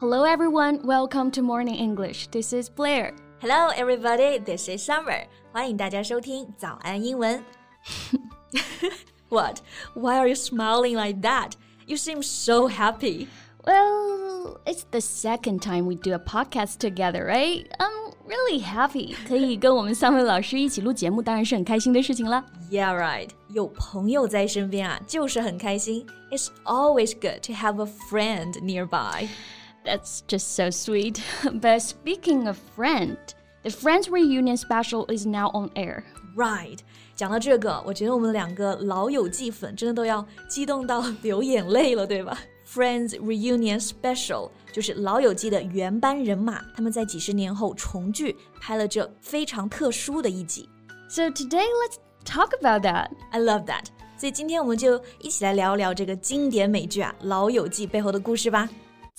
Hello everyone, welcome to Morning English. This is Blair. Hello everybody, this is Summer. 欢迎大家收听早安英文。What? Why are you smiling like that? You seem so happy. Well, it's the second time we do a podcast together, right? I'm really happy. 可以跟我们三位老师一起录节目，当然是很开心的事情了。 Yeah, right. 有朋友在身边啊，就是很开心。It's always good to have a friend nearby. That's just so sweet. But speaking of friend, the Friends reunion special is now on air. Right. 讲到这个，我觉得我们两个老友记粉真的都要激动到流眼泪了，对吧？Friends Reunion Special 就是老友记的原班人马，他们在几十年后重聚，拍了这非常特殊的一集。 So today let's talk about that. I love that. 所以今天我们就一起来聊聊这个经典美剧啊《老友记》背后的故事吧。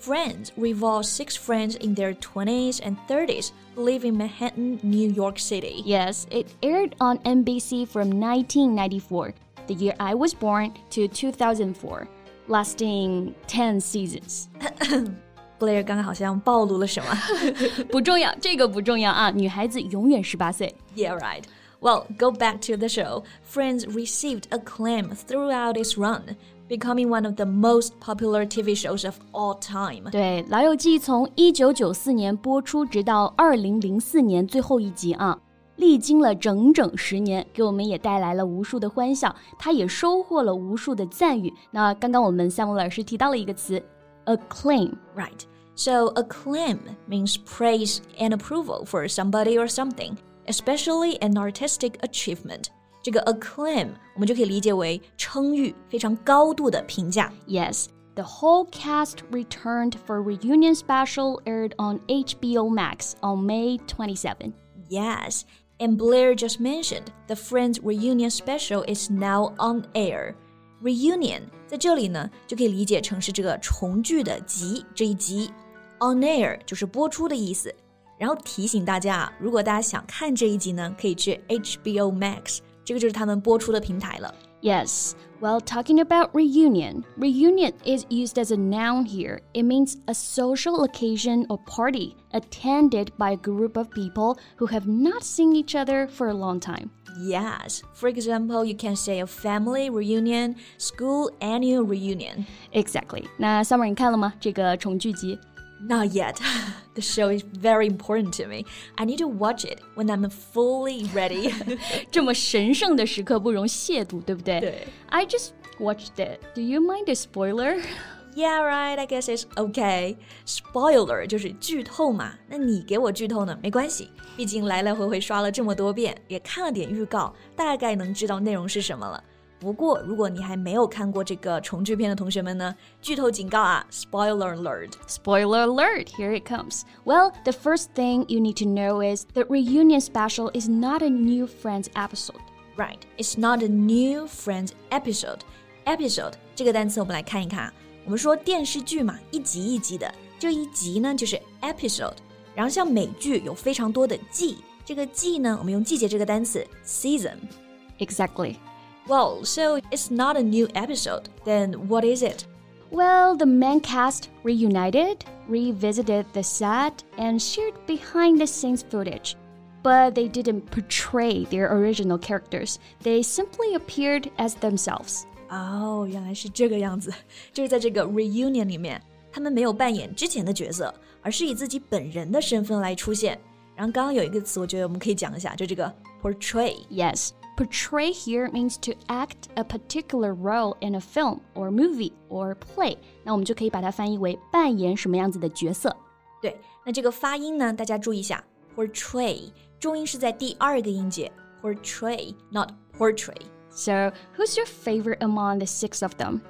Friends revolves six friends in their 20s and 30s who live in Manhattan, New York City. Yes, it aired on NBC from 1994, the year I was born, to 2004, lasting 10 seasons. Blair 刚刚好像暴露了什么不重要，这个不重要啊！女孩子永远十八岁。 Yeah, right. Well, go back to the show. Friends received acclaim throughout its run, becoming one of the most popular TV shows of all time. 对，《老友记》从一九九四年播出，直到二零零四年最后一集啊，历经了整整十年，给我们也带来了无数的欢笑，它也收获了无数的赞誉。那刚刚我们夏木老师提到了一个词，acclaim。 Right. So, acclaim means praise and approval for somebody or something, especially an artistic achievement. 这个 acclaim 我们就可以理解为称誉，非常高度的评价。 Yes, the whole cast returned for reunion special aired on HBO Max on May 27. Yes, and Blair just mentioned the Friends reunion special is now on air. Reunion 在这里呢，就可以理解成是这个重聚的集这一集。On air 就是播出的意思。然后提醒大家啊，如果大家想看这一集呢，可以去 HBO Max， 这个就是他们播出的平台了。 Yes, well, talking about reunion, reunion is used as a noun here. It means a social occasion or party attended by a group of people who have not seen each other for a long time. Yes, for example, you can say a family reunion, school annual reunion. Exactly. 那 Summer 你看了吗？这个重聚集 Not yet. the show is very important to me. I need to watch it when I'm fully ready. 这么神圣的时刻不容亵渎，对不对？对。 I just watched it. Do you mind a spoiler? yeah, right. I guess it's okay. Spoiler 就是剧透嘛。那你给我剧透呢？没关系，毕竟来来回回刷了这么多遍，也看了点预告，大概能知道内容是什么了。 不过，如果你还没有看过这个重聚片的同学们呢，剧透警告啊！Spoiler alert！ Spoiler alert, here it comes. Well, the first thing you need to know is the reunion special is not a new Friends episode. Right, it's not a new Friends episode. Episode 这个单词我们来看一看啊。我们说电视剧嘛，一集一集的，这一集呢就是 episode。然后像美剧有非常多的季，这个季呢，我们用季节这个单词 season。 Exactly. Well, so it's not a new episode. Then what is it? Well, the main cast reunited, revisited the set, and shared behind the scenes footage. But they didn't portray their original characters, they simply appeared as themselves. 哦，原来是这个样子，就是在这个 reunion 里面，他们没有扮演之前的角色，而是以自己本人的身份来出现。然后刚刚有一个词，我觉得我们可以讲一下，就这个 portray。 Yes, portray here means to act a particular role in a film or movie or play. 那我们就可以把它翻译为扮演什么样子的角色。对，那这个发音呢，大家注意一下，portray 重音是在第二个音节，portray，not portray。 So, who's your favorite among the six of them?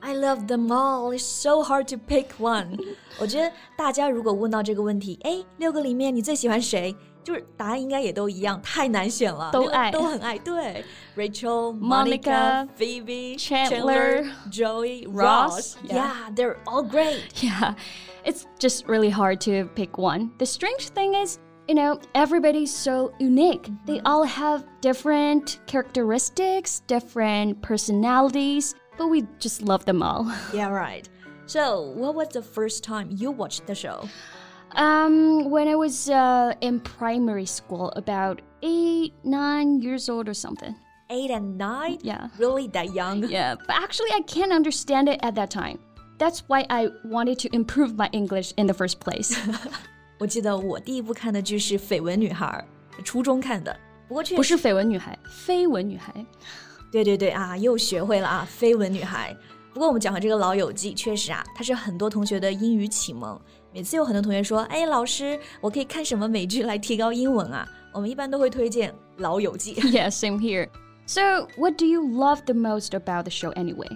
I love them all. It's so hard to pick one. 我觉得大家如果问到这个问题，哎，六个里面你最喜欢谁？ 就是答案应该也都一样，太难选了，都爱都很爱。对，Rachel、 Monica, Phoebe、 Chandler, Joey、 Ross, Yeah. yeah. they're all great. Yeah, it's just really hard to pick one. The strange thing is, you know, everybody's so unique. They all have different characteristics, different personalities, but we just love them all. Yeah, right. So, what was the first time you watched the show? Um, when I was uh, in primary school, about eight, nine years old or something. Eight and nine? Yeah. Really that young? Yeah, but actually, I can't understand it at that time. That's why I wanted to improve my English in the first place. 我记得我第一部看的剧是《绯闻女孩》，初中看的。不过确实不是绯闻女孩，绯闻女孩。对对对啊，又学会了啊，绯闻女孩。不过我们讲回这个《老友记》，确实啊，它是很多同学的英语启蒙。 每次有很多同学说：“哎，老师，我可以看什么美剧来提高英文啊？”我们一般都会推荐《老友记》。 Yeah, same here. So, what do you love the most about the show anyway?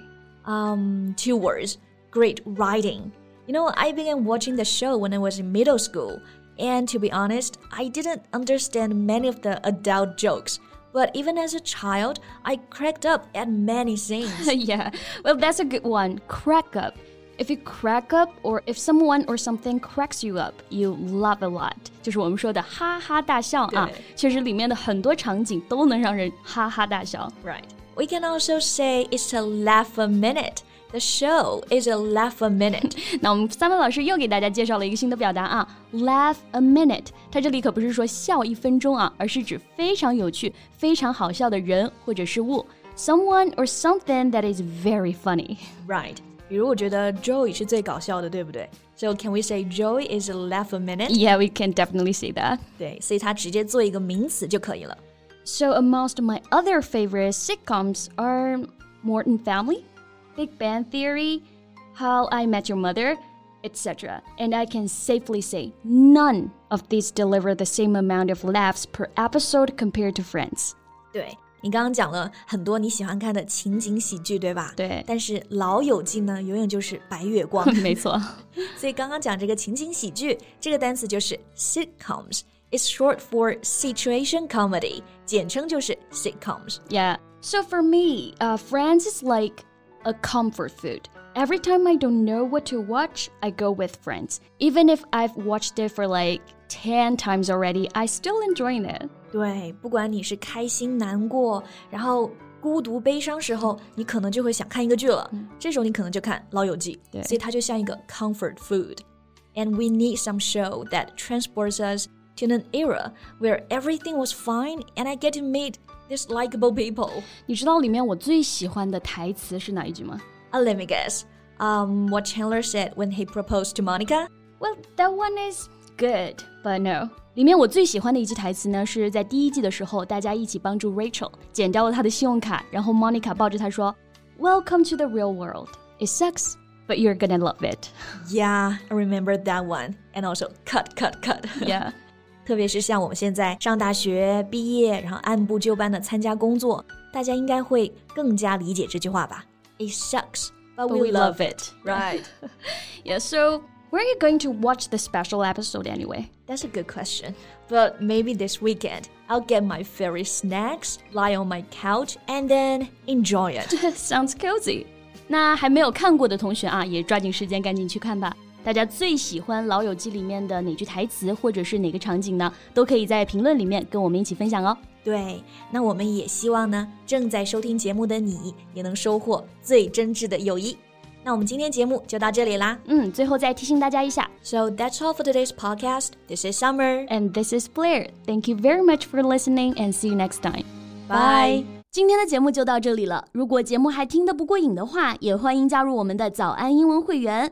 Um, two words: great writing. You know, I began watching the show when I was in middle school, and to be honest, I didn't understand many of the adult jokes. But even as a child, I cracked up at many scenes. yeah, well, that's a good one. Crack up. If you crack up, or if someone or something cracks you up, you laugh a lot. 就是我们说的哈哈大笑啊，对。确实里面的很多场景都能让人哈哈大笑。 Right. We can also say it's a laugh a minute. The show is a laugh a minute. 那我们三位老师又给大家介绍了一个新的表达啊，laugh a minute。它这里可不是说笑一分钟啊，而是指非常有趣、非常好笑的人或者是物，someone or something that is very funny。 right. 比如我觉得 Joey 是最搞笑的，对不对？So can we say Joey is a laugh a minute? Yeah, we can definitely say that. 对，所以他直接做一个名词就可以了。So amongst my other favorite sitcoms are Modern Family, Big Bang Theory, How I Met Your Mother, etc. And I can safely say none of these deliver the same amount of laughs per episode compared to Friends. 对，你刚刚讲了很多你喜欢看的情景喜剧，对吧？对但是《老友记》呢，永远就是白月光。没错。所以刚刚讲这个情景喜剧这个单词就是 sitcoms。It's short for situation comedy，简称就是 sitcoms。 Yeah. So for me, uh, Friends is like a comfort food. Every time I don't know what to watch, I go with Friends. Even if I've watched it for like 10 times already, I still enjoying it. 对，不管你是开心、难过，然后孤独、悲伤时候，你可能就会想看一个剧了。这时候你可能就看《老友记》，对所以它就像一个 comfort food。And we need some show that transports us to an era where everything was fine and I get to meet these likable people. 你知道里面我最喜欢的台词是哪一句吗？ Uh, let me guess. Um, what Chandler said when he proposed to Monica? Well, that one is good, but no. 里面我最喜欢的一句台词呢，是在第一季的时候，大家一起帮助 Rachel 剪掉了她的信用卡，然后 Monica 抱着她说：“Welcome to the real world. It sucks, but you're gonna love it.” Yeah, I remember that one. And also, cut, cut, cut. Yeah. 特别是像我们现在上大学毕业，然后按部就班的参加工作，大家应该会更加理解这句话吧？It sucks, but, But we, we love love it, right? Yeah, so where are you going to watch the special episode anyway? That's a good question. But maybe this weekend, I'll get my favorite snacks, lie on my couch, and then enjoy it. Sounds cozy. 那还没有看过的同学啊，也抓紧时间赶紧去看吧。大家最喜欢《老友记》里面的哪句台词，或者是哪个场景呢？都可以在评论里面跟我们一起分享哦。对，那我们也希望呢，正在收听节目的你也能收获最真挚的友谊。 那我们今天节目就到这里啦。嗯，最后再提醒大家一下 So that's all for today's podcast. This is Summer.，and this is Blair. Thank you very much for listening, and see you next time. Bye. 今天的节目就到这里了。如果节目还听得不过瘾的话，也欢迎加入我们的早安英文会员。